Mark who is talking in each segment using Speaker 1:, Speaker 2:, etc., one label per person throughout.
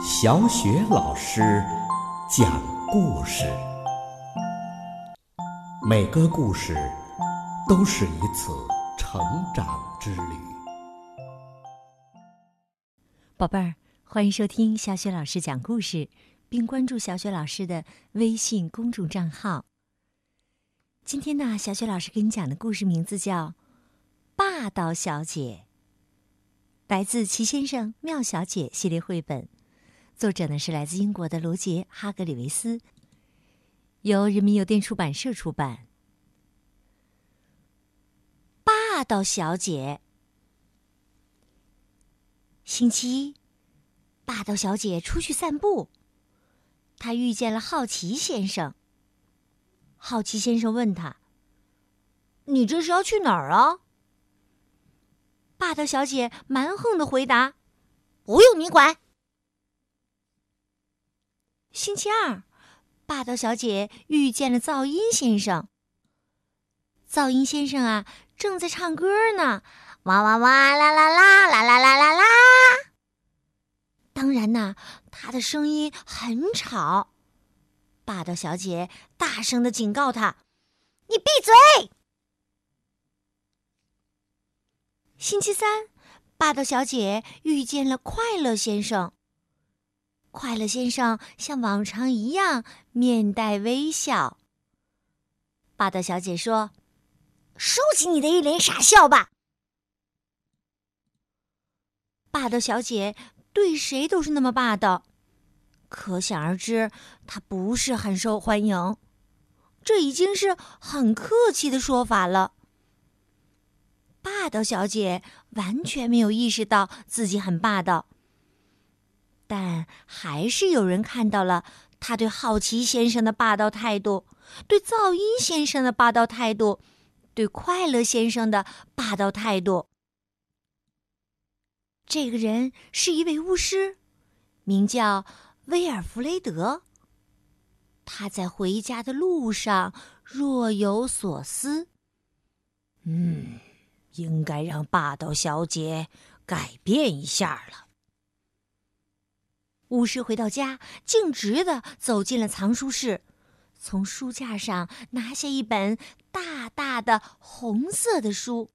Speaker 1: 小雪老师讲故事，每个故事都是一次成长之旅。
Speaker 2: 宝贝儿，欢迎收听小雪老师讲故事，并关注小雪老师的微信公众账号。今天呢，小雪老师给你讲的故事名字叫《霸道小姐》，来自《齐先生妙小姐》系列绘本。作者呢是来自英国的罗杰·哈格里维斯，由人民邮电出版社出版。霸道小姐，星期一，霸道小姐出去散步，她遇见了好奇先生。好奇先生问他：“你这是要去哪儿啊？”霸道小姐蛮横的回答：“不用你管。”星期二，霸道小姐遇见了噪音先生。噪音先生啊，正在唱歌呢，哇哇哇啦啦啦啦啦啦啦啦。当然呐，他的声音很吵。霸道小姐大声的警告他：“你闭嘴！”星期三，霸道小姐遇见了快乐先生。快乐先生像往常一样面带微笑。霸道小姐说：“收起你的一脸傻笑吧。”霸道小姐对谁都是那么霸道，可想而知，她不是很受欢迎。这已经是很客气的说法了。霸道小姐完全没有意识到自己很霸道。但还是有人看到了他对好奇先生的霸道态度，对噪音先生的霸道态度，对快乐先生的霸道态度。这个人是一位巫师，名叫威尔弗雷德。他在回家的路上若有所思。嗯，应该让霸道小姐改变一下了。巫师回到家，径直的走进了藏书室，从书架上拿下一本大大的红色的书。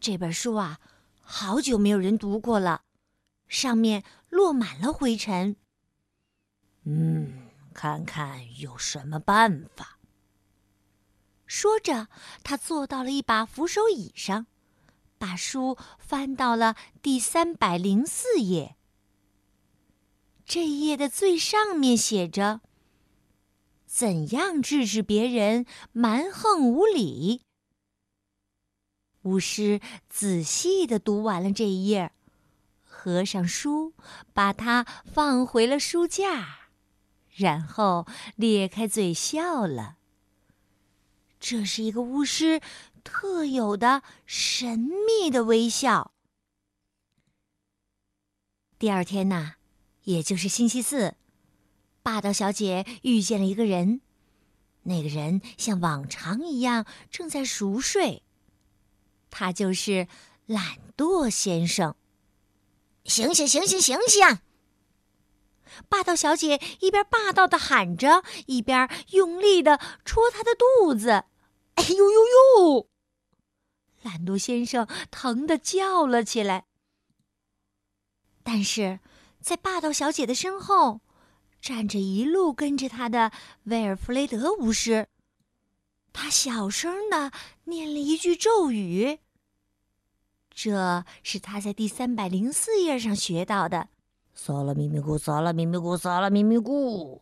Speaker 2: 这本书啊，好久没有人读过了，上面落满了灰尘。嗯，看看有什么办法。说着，他坐到了一把扶手椅上，把书翻到了第三百零四页。这一页的最上面写着：“怎样制止别人蛮横无理？”巫师仔细的读完了这一页，合上书，把它放回了书架，然后咧开嘴笑了。这是一个巫师特有的神秘的微笑。第二天呢？也就是星期四，霸道小姐遇见了一个人，那个人像往常一样正在熟睡。他就是懒惰先生。醒醒醒醒醒醒！霸道小姐一边霸道的喊着，一边用力的戳他的肚子。哎呦呦呦！懒惰先生疼的叫了起来。但是。在霸道小姐的身后，站着一路跟着她的威尔弗雷德巫师。他小声的念了一句咒语。这是他在第三百零四页上学到的：“嗦啦咪咪咕，嗦啦咪咪咕，嗦啦咪咪咕。”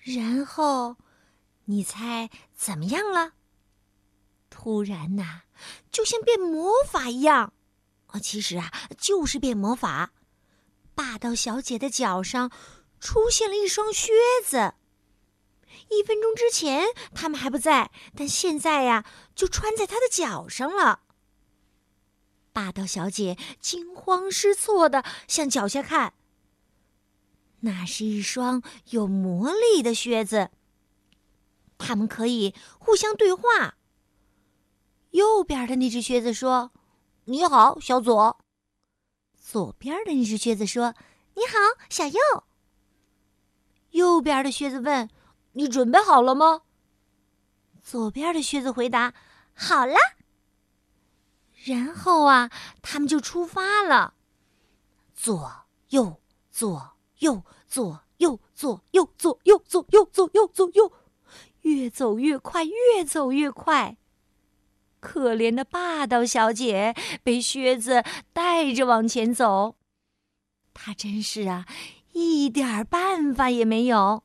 Speaker 2: 然后，你猜怎么样了？突然呐，就像变魔法一样。啊，其实啊，就是变魔法。霸道小姐的脚上出现了一双靴子。一分钟之前他们还不在，但现在呀，就穿在她的脚上了。霸道小姐惊慌失措的向脚下看，那是一双有魔力的靴子。他们可以互相对话。右边的那只靴子说。你好，小左。左边的那只靴子说：“你好，小右。”右边的靴子问：“你准备好了吗？”左边的靴子回答：“好了。”然后啊，他们就出发了。左右左右左右左右左右左右左右左右，越走越快，越走越快。可怜的霸道小姐被靴子带着往前走，她真是啊，一点办法也没有。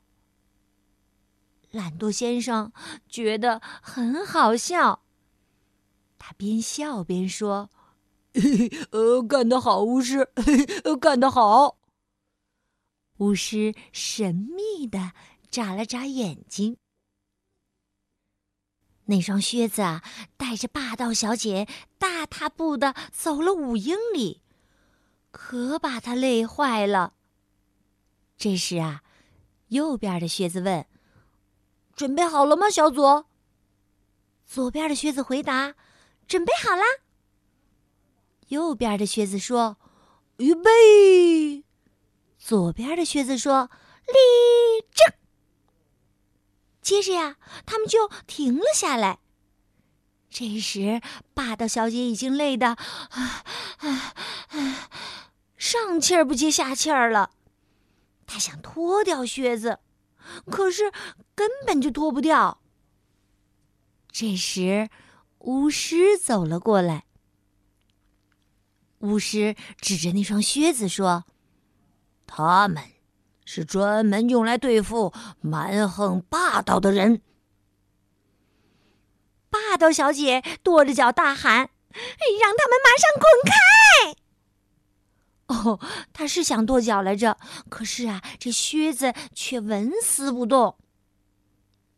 Speaker 2: 懒惰先生觉得很好笑，他边笑边说：“
Speaker 3: 呃，干得好，巫师，干得好。”
Speaker 2: 巫师神秘的眨了眨眼睛。那双靴子啊，带着霸道小姐大踏步的走了五英里，可把他累坏了。这时啊，右边的靴子问。准备好了吗，小左？左边的靴子回答：“准备好啦。”右边的靴子说：“
Speaker 3: 预备。”
Speaker 2: 左边的靴子说：“立正。”接着呀，他们就停了下来。这时，霸道小姐已经累得，上气儿不接下气儿了。她想脱掉靴子。可是根本就脱不掉。这时，巫师走了过来。巫师指着那双靴子说：“
Speaker 3: 他们是专门用来对付蛮横霸道的人。”
Speaker 2: 霸道小姐跺着脚大喊：“让他们马上滚开！”哦，他是想跺脚来着，可是啊，这靴子却纹丝不动。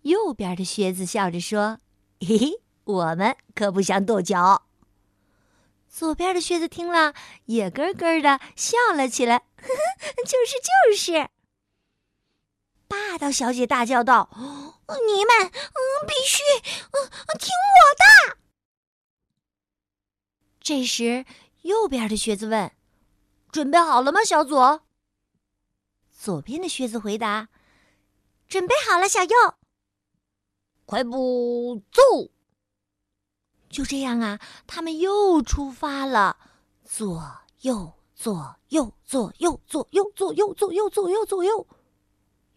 Speaker 2: 右边的靴子笑着说：“嘿嘿，我们可不想跺脚。”左边的靴子听了，也咯咯的笑了起来：“呵呵，就是就是。”霸道小姐大叫道：“你们，嗯，必须，嗯，听我的！”这时，右边的靴子问。准备好了吗，小左？左边的靴子回答：“准备好了，小右。”
Speaker 3: 快步走！
Speaker 2: 就这样啊，他们又出发了。左右左右左右左右左右左右左右左右，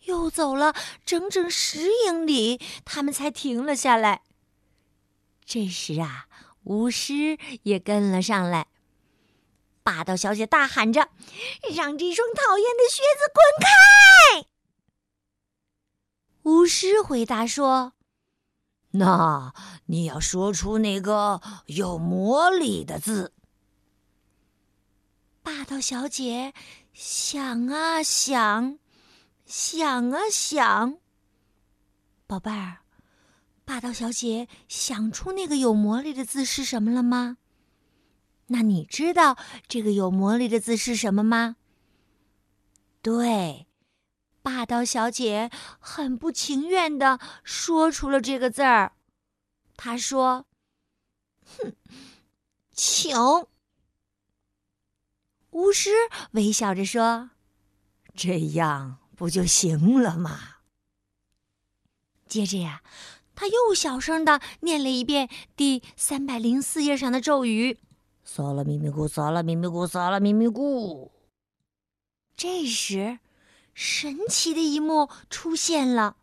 Speaker 2: 又走了整整十英里，他们才停了下来。这时啊，巫师也跟了上来。霸道小姐大喊着：“让这双讨厌的靴子滚开！”巫师回答说：“
Speaker 3: 那你要说出那个有魔力的字。”
Speaker 2: 霸道小姐想啊想，想啊想。宝贝儿，霸道小姐想出那个有魔力的字是什么了吗？那你知道这个有魔力的字是什么吗？对，霸道小姐很不情愿的说出了这个字儿。她说：“哼，请。”巫师微笑着说：“
Speaker 3: 这样不就行了吗？”
Speaker 2: 接着呀，他又小声的念了一遍第三百零四页上的咒语。
Speaker 3: 撒拉咪咪咕，撒拉咪咪咕，撒拉咪咪咕。
Speaker 2: 这时，神奇的一幕出现了，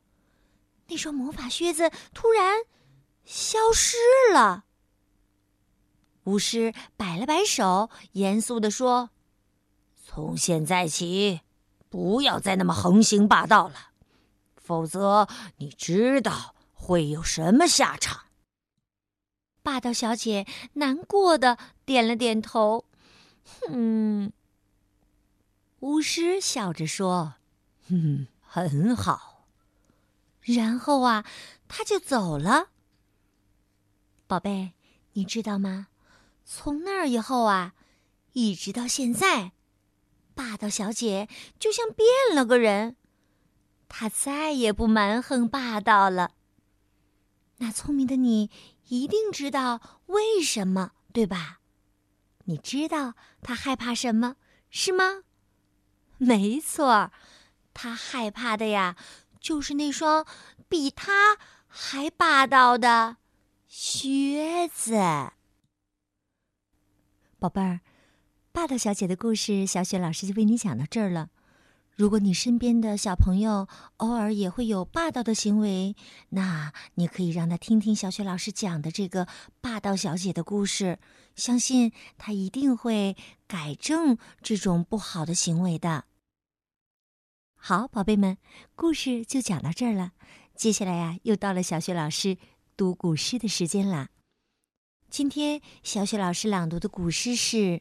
Speaker 2: 那双魔法靴子突然消失了。巫师摆了摆手，严肃地说：“
Speaker 3: 从现在起，不要再那么横行霸道了，否则你知道会有什么下场。”
Speaker 2: 霸道小姐难过的点了点头，嗯。巫师笑着说：“
Speaker 3: 嗯，很好。”
Speaker 2: 然后啊，他就走了。宝贝，你知道吗？从那儿以后啊，一直到现在，霸道小姐就像变了个人，她再也不蛮横霸道了。那聪明的你。一定知道为什么，对吧？你知道他害怕什么，是吗？没错，他害怕的呀，就是那双比他还霸道的靴子。宝贝儿，霸道小姐的故事，小雪老师就为你讲到这儿了。如果你身边的小朋友偶尔也会有霸道的行为，那你可以让他听听小雪老师讲的这个霸道小姐的故事，相信他一定会改正这种不好的行为的。好，宝贝们，故事就讲到这儿了。接下来呀，又到了小雪老师读古诗的时间啦。今天小雪老师朗读的古诗是《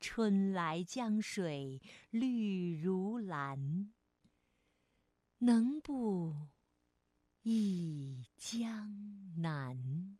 Speaker 2: 春来江水绿如蓝。能不忆江南？